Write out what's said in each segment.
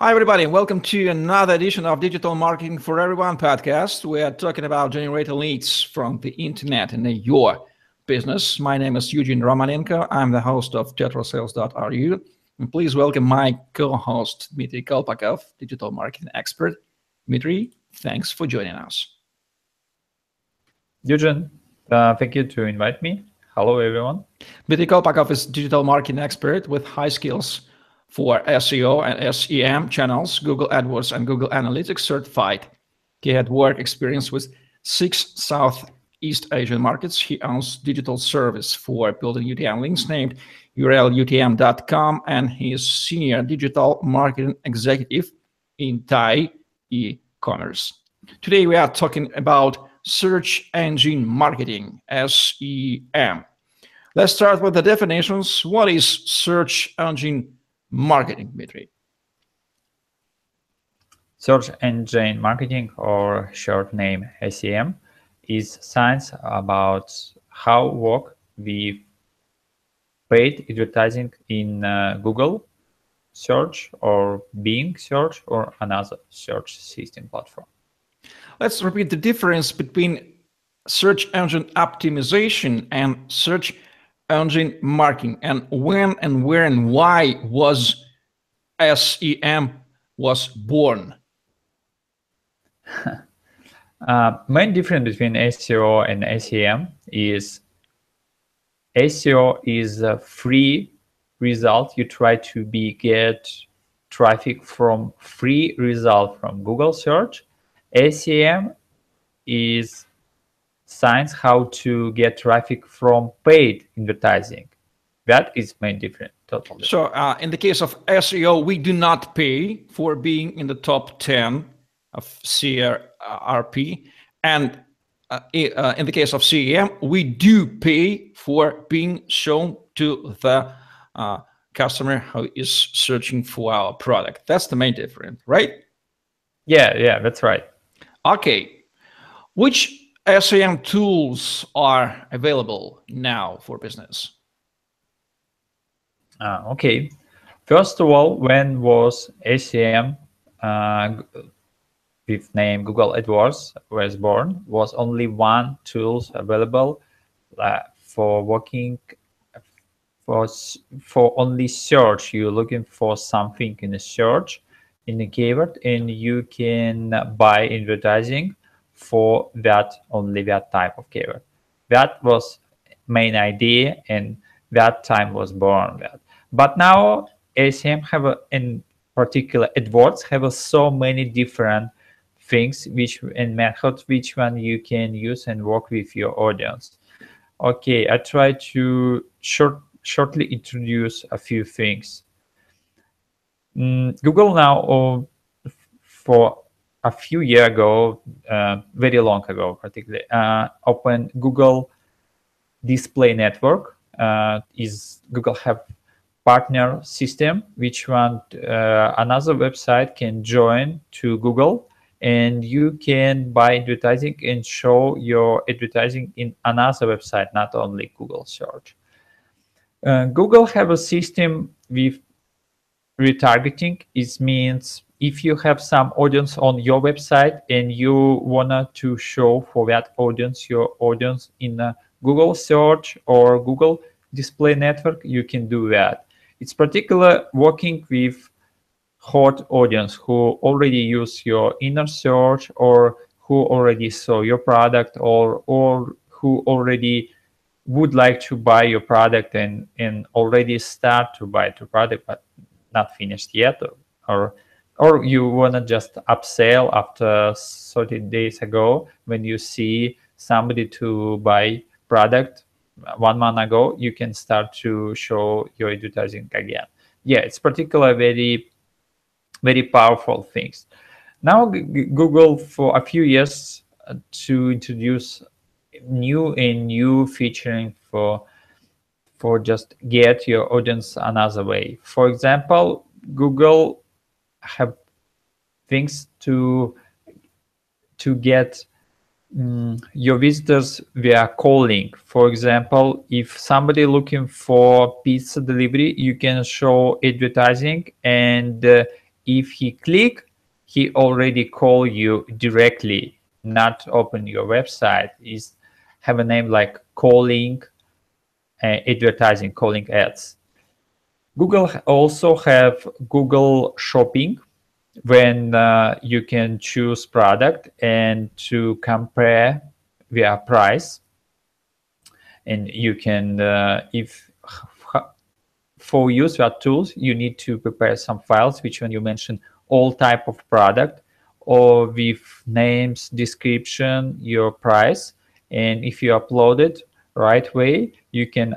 Hi, everybody, and welcome to another edition of Digital Marketing for Everyone podcast. We are talking about generating leads from the internet in your business. My name is Eugene Romanenko. I'm the host of tetrasales.ru. And please welcome my co-host, Dmitry Kolpakov, digital marketing expert. Dmitry, thanks for joining us. Eugene, uh, thank you to invite me. Hello, everyone. Dmitry Kolpakov is digital marketing expert with high skills for SEO and SEM channels, Google AdWords and Google Analytics certified. He had work experience with six Southeast Asian markets. He owns digital service for building UTM links named urlutm.com and he is senior digital marketing executive in Thai e-commerce. Today we are talking about search engine marketing, SEM. Let's start with the definitions. What is search engine marketing, Dmitry? Search engine marketing, or short name SEM, is science about how work with paid advertising in uh, Google search or Bing search or another search system platform. Let's repeat the difference between search engine optimization and search engine marketing and when and where and why was SEM was born? uh, main difference between SEO and SEM is SEO is a free result. You try to be get traffic from free result from Google search. SEM is science how to get traffic from paid advertising. That is main difference. Totally. So uh, in the case of SEO, we do not pay for being in the top 10 of SERP. And uh, uh, in the case of SEM, we do pay for being shown to the uh, customer who is searching for our product. That's the main difference, right? Yeah, yeah, that's right. Okay. Which SEM tools are available now for business? Uh, okay. First of all, when was SEM uh, with name Google AdWords was born, was only one tools available uh, for working for for only search. You're looking for something in a search in a keyword, and you can buy advertising for that only that type of keyword. That was main idea and that time was born that. But now SEM have a, in particular AdWords have a, so many different things which and methods which one you can use and work with your audience. Okay, I try to short shortly introduce a few things. Mm, Google now uh, for a few year ago, uh, very long ago, particularly, uh, opened Google Display Network. Uh, is Google have partner system, which one uh, another website can join to Google, and you can buy advertising and show your advertising in another website, not only Google search. Uh, Google have a system with retargeting. It means if you have some audience on your website and you wanna show for that audience your audience in Google search or Google display network, you can do that. It's particular working with hot audience who already use your inner search or who already saw your product or or who already would like to buy your product and and already start to buy the product but not finished yet or, or or you want to just upsell after 30 days ago when you see somebody to buy product one month ago you can start to show your advertising again. Yeah it's particular very very powerful things. Now google for a few years uh, to introduce new and new featuring for for just get your audience another way. For example google have things to to get um, your visitors via calling. For example, if somebody looking for pizza delivery, you can show advertising and uh, if he click, he already call you directly, not open your website. Is have a name like calling uh, advertising, calling ads. Google also have Google Shopping when uh, you can choose product and to compare via price. And you can uh, if for use that tools you need to prepare some files which when you mention all type of product or with names description your price. And if you upload it right way you can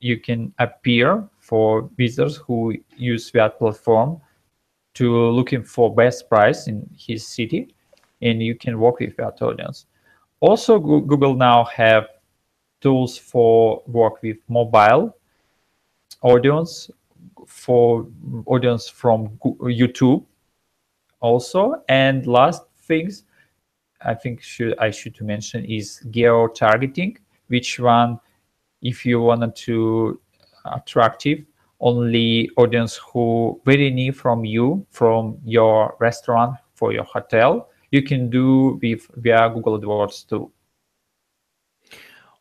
you can appear for visitors who use that platform to looking for best price in his city and you can work with that audience. Also google now have tools for work with mobile audience for audience from youtube also. And last things i think should i should mention is geo targeting which one if you wanted to attractive only audience who very need from you from your restaurant for your hotel you can do with via google adwords too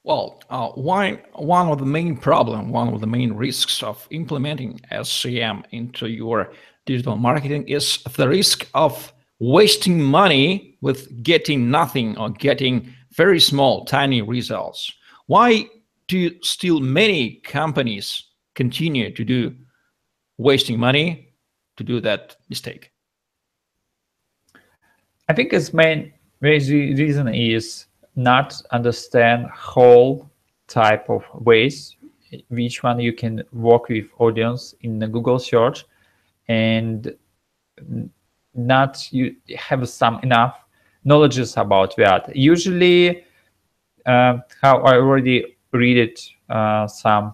well, uh, one, one of the main problem, one of the main risks of implementing SEM into your digital marketing is the risk of wasting money with getting nothing or getting very small, tiny results. Why do still many companies continue to do wasting money to do that mistake? I think its main, main reason is not understand whole type of ways which one you can work with audience in the google search and not you have some enough knowledges about that usually uh, how i already read it uh, some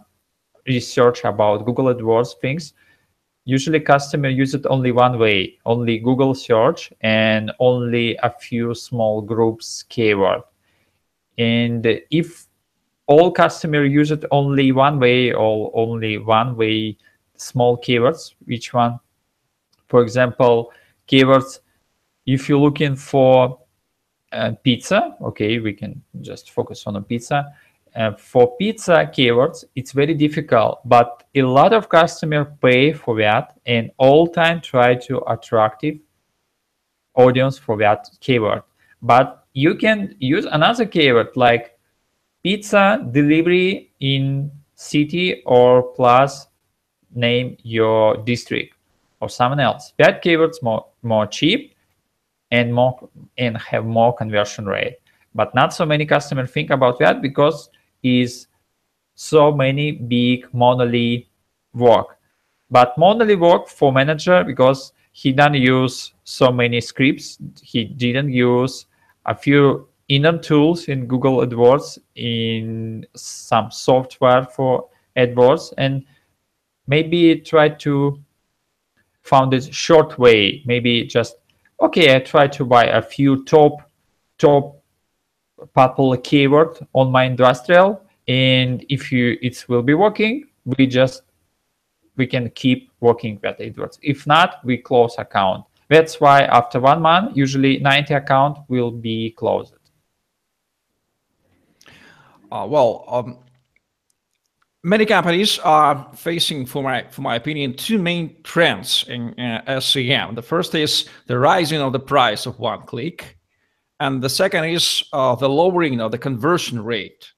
research about google adwords things usually customer use it only one way only google search and only a few small groups keyword and if all customer use it only one way or only one way small keywords, which one? For example, keywords, if you're looking for uh, pizza, okay, we can just focus on a pizza. Uh, for pizza keywords, it's very difficult, but a lot of customer pay for that and all time try to attractive audience for that keyword. But you can use another keyword like pizza delivery in city or plus name your district or someone else. That keyword's more more cheap and more and have more conversion rate. But not so many customers think about that because is so many big monolith work. But monolith work for manager because he didn't use so many scripts. He didn't use a few inner tools in Google AdWords, in some software for AdWords, and maybe try to found a short way. Maybe just okay, I try to buy a few top top popular keyword on my industrial, and if you it will be working, we just we can keep working with AdWords. If not, we close account. That's why after one month, usually 90 account will be closed. Uh, well, um, many companies are facing, for my for my opinion, two main trends in uh, SEM. The first is the rising of the price of one click, and the second is uh, the lowering of the conversion rate.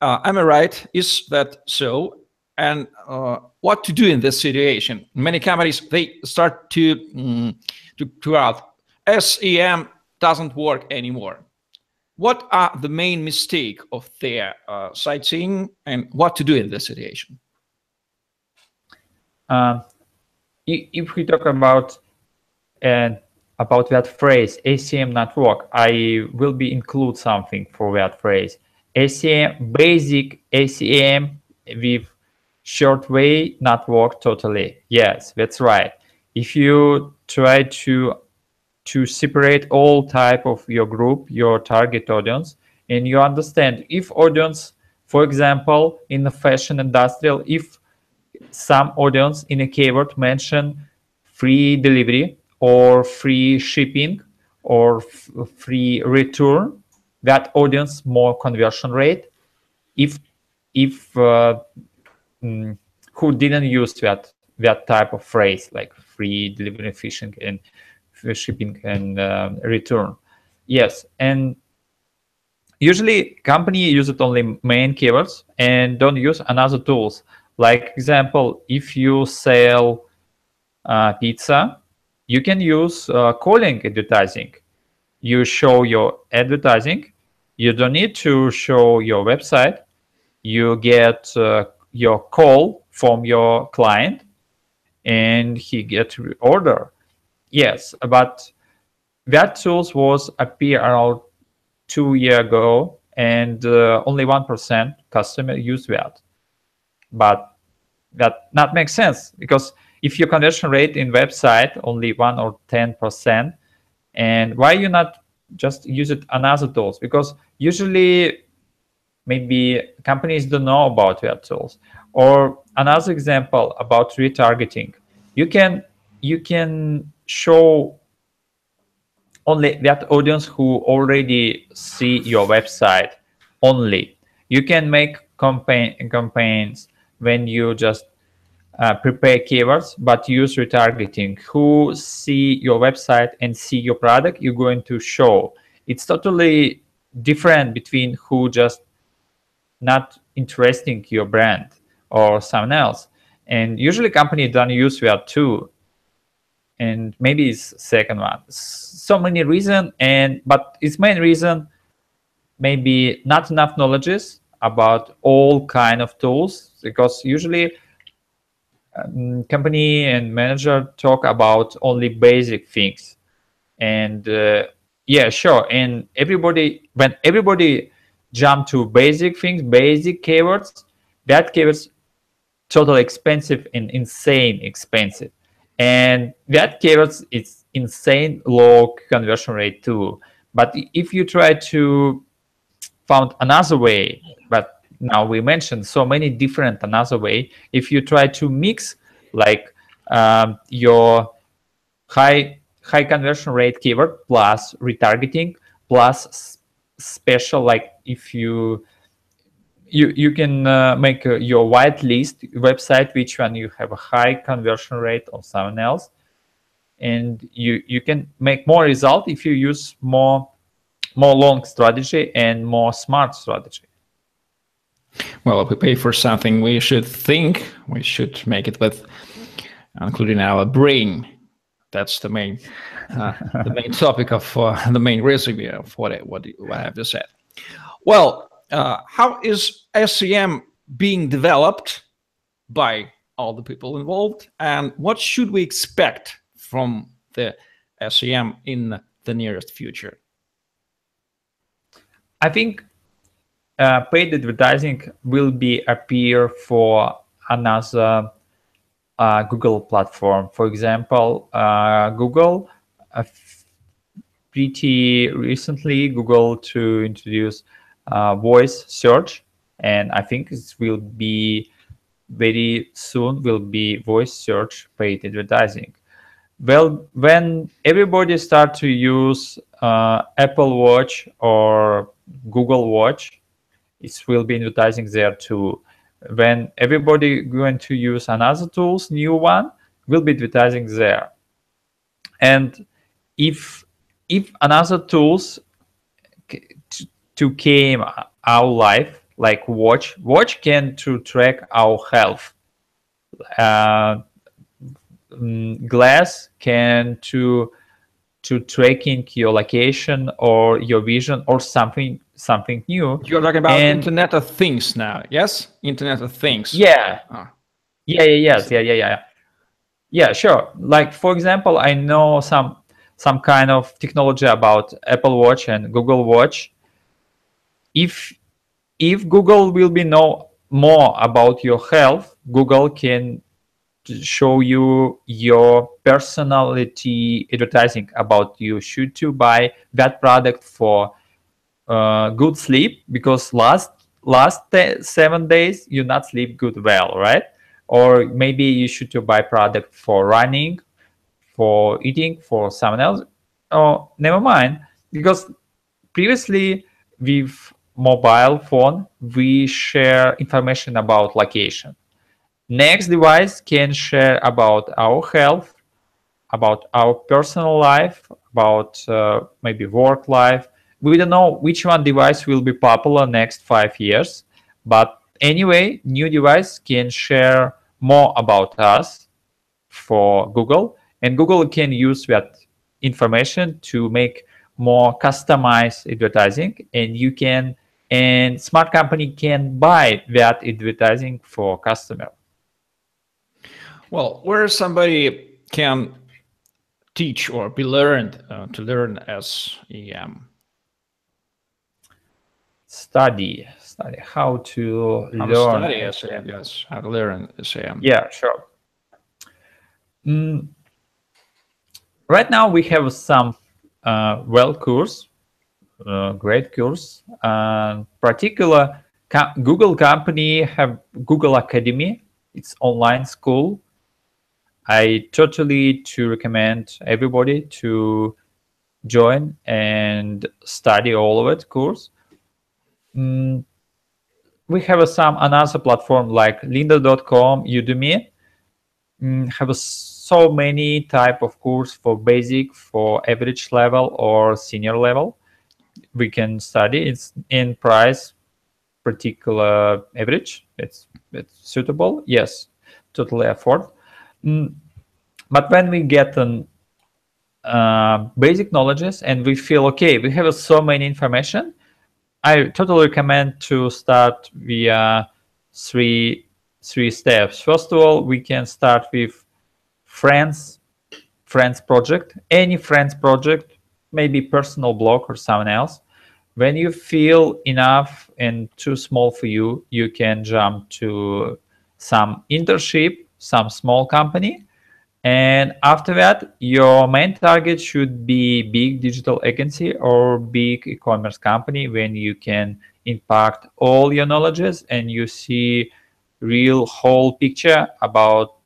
Uh, am I right? Is that so? and uh, what to do in this situation. Many companies they start to mm, to, to out SEM doesn't work anymore. What are the main mistake of their uh, sightseeing and what to do in this situation? Uh, if we talk about uh, about that phrase ACM network, I will be include something for that phrase. ACM basic SEM with short way not work totally yes that's right if you try to to separate all type of your group your target audience and you understand if audience for example in the fashion industrial if some audience in a keyword mention free delivery or free shipping or free return that audience more conversion rate. If if uh, mm, who didn't use that that type of phrase like free delivery fishing and shipping and uh, return. Yes and usually company uses only main keywords and don't use another tools. Like example if you sell uh, pizza you can use uh, calling advertising. You show your advertising. You don't need to show your website. You get uh, your call from your client and he get order. Yes but that tools was appear around two year ago and uh, only one percent customer use that. But that not makes sense because if your conversion rate in website only one or ten percent and why you not just use it another tools? Because usually maybe companies don't know about their tools. Or another example about retargeting. You can you can show only that audience who already see your website only. You can make campaign campaigns when you just uh, prepare keywords but use retargeting. Who see your website and see your product you're going to show. It's totally different between who just not interesting your brand or someone else. And usually company don't use that too. And maybe it's second one. So many reason and but its main reason maybe not enough knowledges about all kind of tools because usually um, company and manager talk about only basic things. And uh, yeah sure. And everybody when everybody jump to basic things basic keywords that keywords totally expensive and insane expensive. And that keywords is insane low conversion rate too. But if you try to found another way but now we mentioned so many different another way. If you try to mix like um, your high high conversion rate keyword plus retargeting plus special like if you you you can uh, make uh, your whitelist website which one you have a high conversion rate or someone else. And you you can make more result if you use more more long strategy and more smart strategy well, if we pay for something, we should think, we should make it with including our brain. That's the main, uh, the main topic of uh, the main recipe of what I, what, I have just said. Well, uh, how is SEM being developed by all the people involved, and what should we expect from the SEM in the nearest future? I think uh, paid advertising will be appear for another uh, Google platform. For example, uh, Google uh, pretty recently Google to introduce uh, voice search, and I think it will be very soon will be voice search paid advertising. Well, when everybody start to use uh, Apple Watch or Google Watch, it will be advertising there too. When everybody going to use another tools, new one, will be advertising there. And if if another tools to came our life like watch watch can to track our health uh, mm, glass can to to tracking your location or your vision or something something new. You're talking about and, Internet of Things now, yes? Internet of Things. Yeah. Oh. Yeah, yeah, yes, yeah, yeah, yeah. Yeah, sure. Like for example, I know some some kind of technology about Apple Watch and Google Watch. If if Google will be know more about your health, Google can show you your personality advertising about you. Should you buy that product for uh, good sleep because last last seven days you not sleep good well right? Or maybe you should to buy product for running for eating for someone else. Oh never mind. Because previously with mobile phone we share information about location. Next device can share about our health about our personal life about uh, maybe work life we don't know which one device will be popular next five years but anyway new device can share more about us for google and google can use that information to make more customized advertising and you can and smart company can buy that advertising for customer. Well where somebody can teach or be learned uh, to learn SEM study study how to how learn study yes how to learn SEM yeah sure. Mm. right now we have some uh, well course uh, great course uh, particular co google company have google academy. It's online school. I totally to recommend everybody to join and study all of it course Mm, we have some another platform like lynda.com, Udemy, mm, have so many type of course for basic, for average level or senior level. We can study. It's in price, particular average. It's it's suitable. Yes, totally afford. Mm, but when we get an uh, basic knowledges and we feel okay, we have so many information I totally recommend to start via three three steps. First of all, we can start with friends friends project, any friends project, maybe personal blog or someone else. When you feel enough and too small for you, you can jump to some internship, some small company, and after that, your main target should be big digital agency or big e-commerce company when you can impact all your knowledges and you see real whole picture about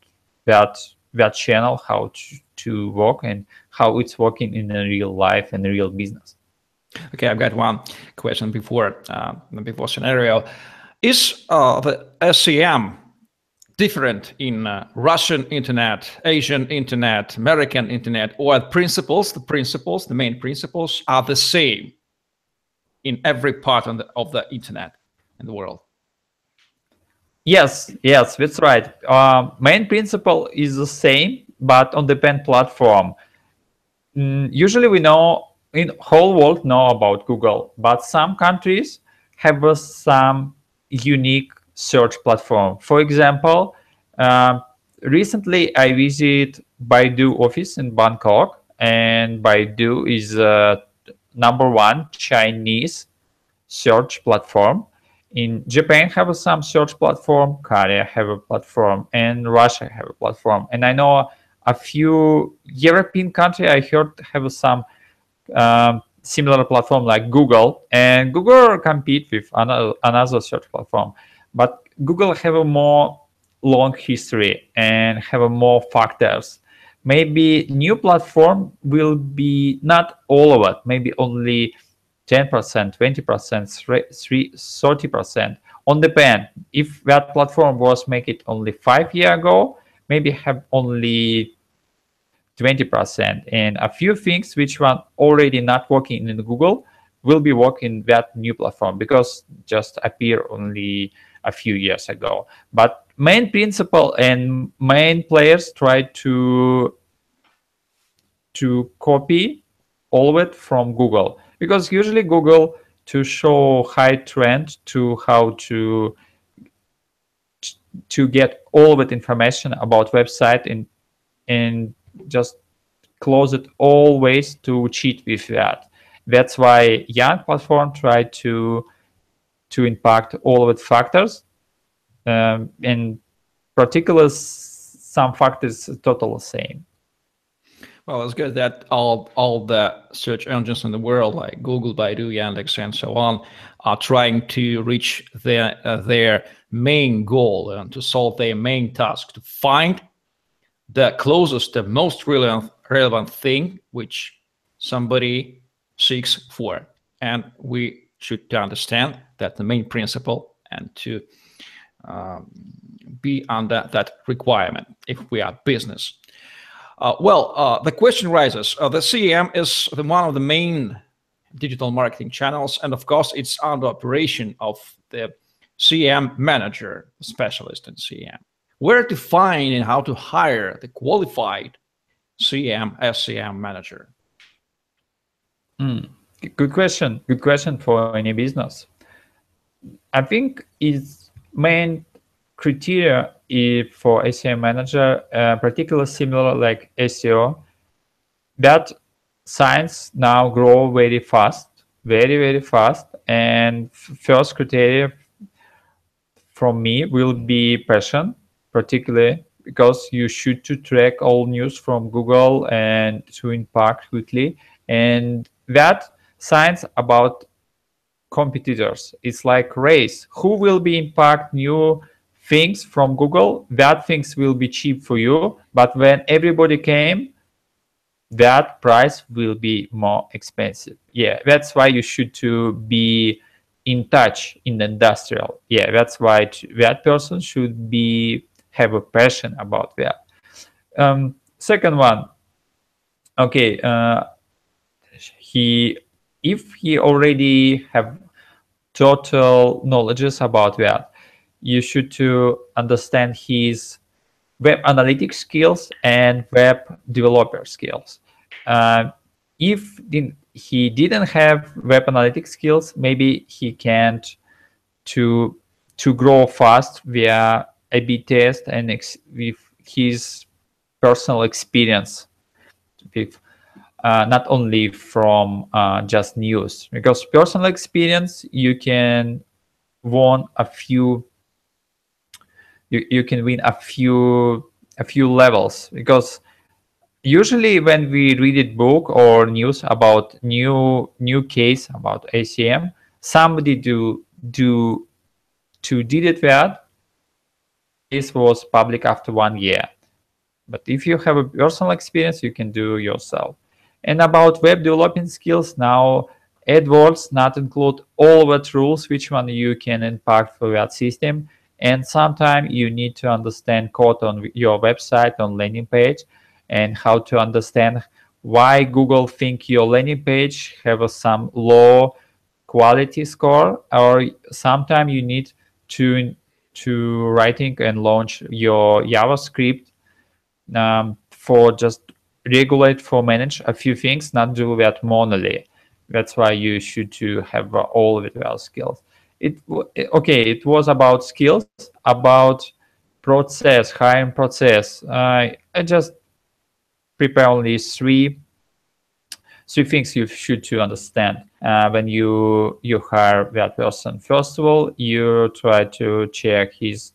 that that channel, how to, to work and how it's working in a real life and real business. Okay, I've got one question before uh, before scenario. Is uh, the SEM different in uh, Russian internet, Asian internet, American internet, or principles, the principles, the main principles are the same in every part of the, of the internet in the world? Yes, yes, that's right. Uh, main principle is the same, but on the pen platform. Mm, usually we know in whole world know about Google, but some countries have uh, some unique search platform. For example, uh, recently I visited Baidu office in Bangkok, and Baidu is uh, number one Chinese search platform. In Japan, have some search platform. Korea have a platform, and Russia have a platform. And I know a few European country I heard have some um, similar platform like Google, and Google compete with another, another search platform. But Google have a more long history and have more factors. Maybe new platform will be not all of it, maybe only 10%, 20%, 30%. On the pen, if that platform was make it only five year ago, maybe have only 20% and a few things which were already not working in Google will be working that new platform because just appear only a few years ago. But main principle and main players try to to copy all of it from Google because usually Google to show high trend to how to to get all of it information about website and and just close it always to cheat with that. That's why Young platform try to to impact all of its factors. Um, in particular, some factors total same. Well, it's good that all all the search engines in the world, like Google, Baidu, Yandex, and so on, are trying to reach their uh, their main goal and to solve their main task to find the closest, the most relevant relevant thing which somebody seeks for. And we should understand that the main principle and to um, be under that requirement if we are business. Uh, well, uh, the question rises, uh, the SEM is the, one of the main digital marketing channels, and of course it's under operation of the SEM manager, specialist in SEM. Where to find and how to hire the qualified CEM, SCM manager? Mm, good question. Good question for any business. I think its main criteria for SEM manager, uh, particularly similar like SEO, that science now grow very fast, very very fast. And first criteria from me will be passion, particularly because you should to track all news from Google and to impact quickly. And that science about competitors. It's like race. Who will be impact new things from Google? That things will be cheap for you. But when everybody came, that price will be more expensive. Yeah, that's why you should to be in touch in the industrial. Yeah, that's why that person should be have a passion about that. Um, second one, okay, uh, he if he already have total knowledges about that, you should to understand his web analytics skills and web developer skills. Uh, if he didn't have web analytics skills, maybe he can't to to grow fast via a/B test and with his personal experience with uh, not only from uh, just news because personal experience you can win a few you, you can win a few a few levels because usually when we read a book or news about new new case about SEM somebody do do to did it that this was public after one year. But if you have a personal experience, you can do yourself. And about web developing skills, now AdWords not include all the rules which one you can impact for that system. And sometimes you need to understand code on your website on landing page and how to understand why Google think your landing page have some low quality score or sometimes you need to to writing and launch your JavaScript um, for just regulate for manage a few things, not do that manually. That's why you should to have all of it well skills. It okay. It was about skills, about process, hiring process. Uh, I just prepare only three three things you should to understand uh, when you you hire that person. First of all, you try to check his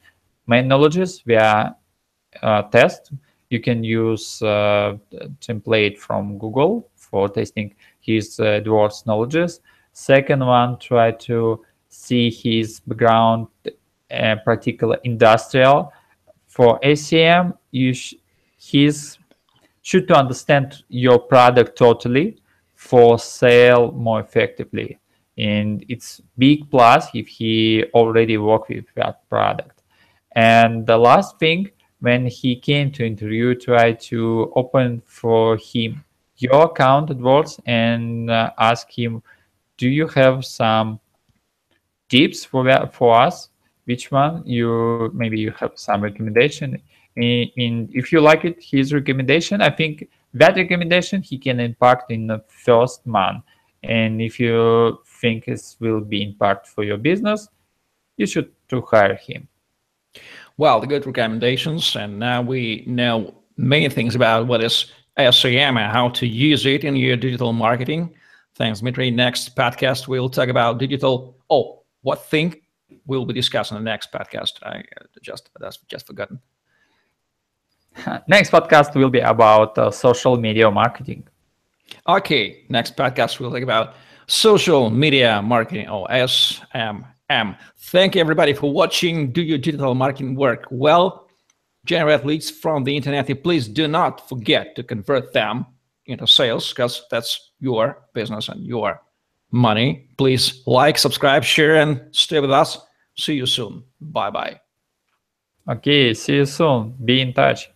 main knowledges via uh, test. You can use uh, template from Google for testing his uh, AdWords knowledges. Second one, try to see his background, uh, particular industrial. For SEM, you sh- his should to understand your product totally for sale more effectively and it's big plus if he already work with that product and the last thing when he came to interview try to open for him your account at AdWords and uh, ask him do you have some tips for that for us? Which one you maybe you have some recommendation? In, in if you like it his recommendation i think that recommendation he can impact in the first month. And if you think it will be impact for your business you should to hire him well the good recommendations and now we know many things about what is SEM and how to use it in your digital marketing thanks Dmitry next podcast we'll talk about digital oh what thing we'll be discussing in the next podcast i just that's just forgotten Next podcast will be about uh, social media marketing. Okay, next podcast we'll talk about social media marketing or SMM. Thank you everybody for watching. Do your digital marketing work well? generate leads from the internet, please do not forget to convert them into sales because that's your business and your money. Please like, subscribe, share, and stay with us. See you soon. Bye bye. Okay, see you soon. Be in touch.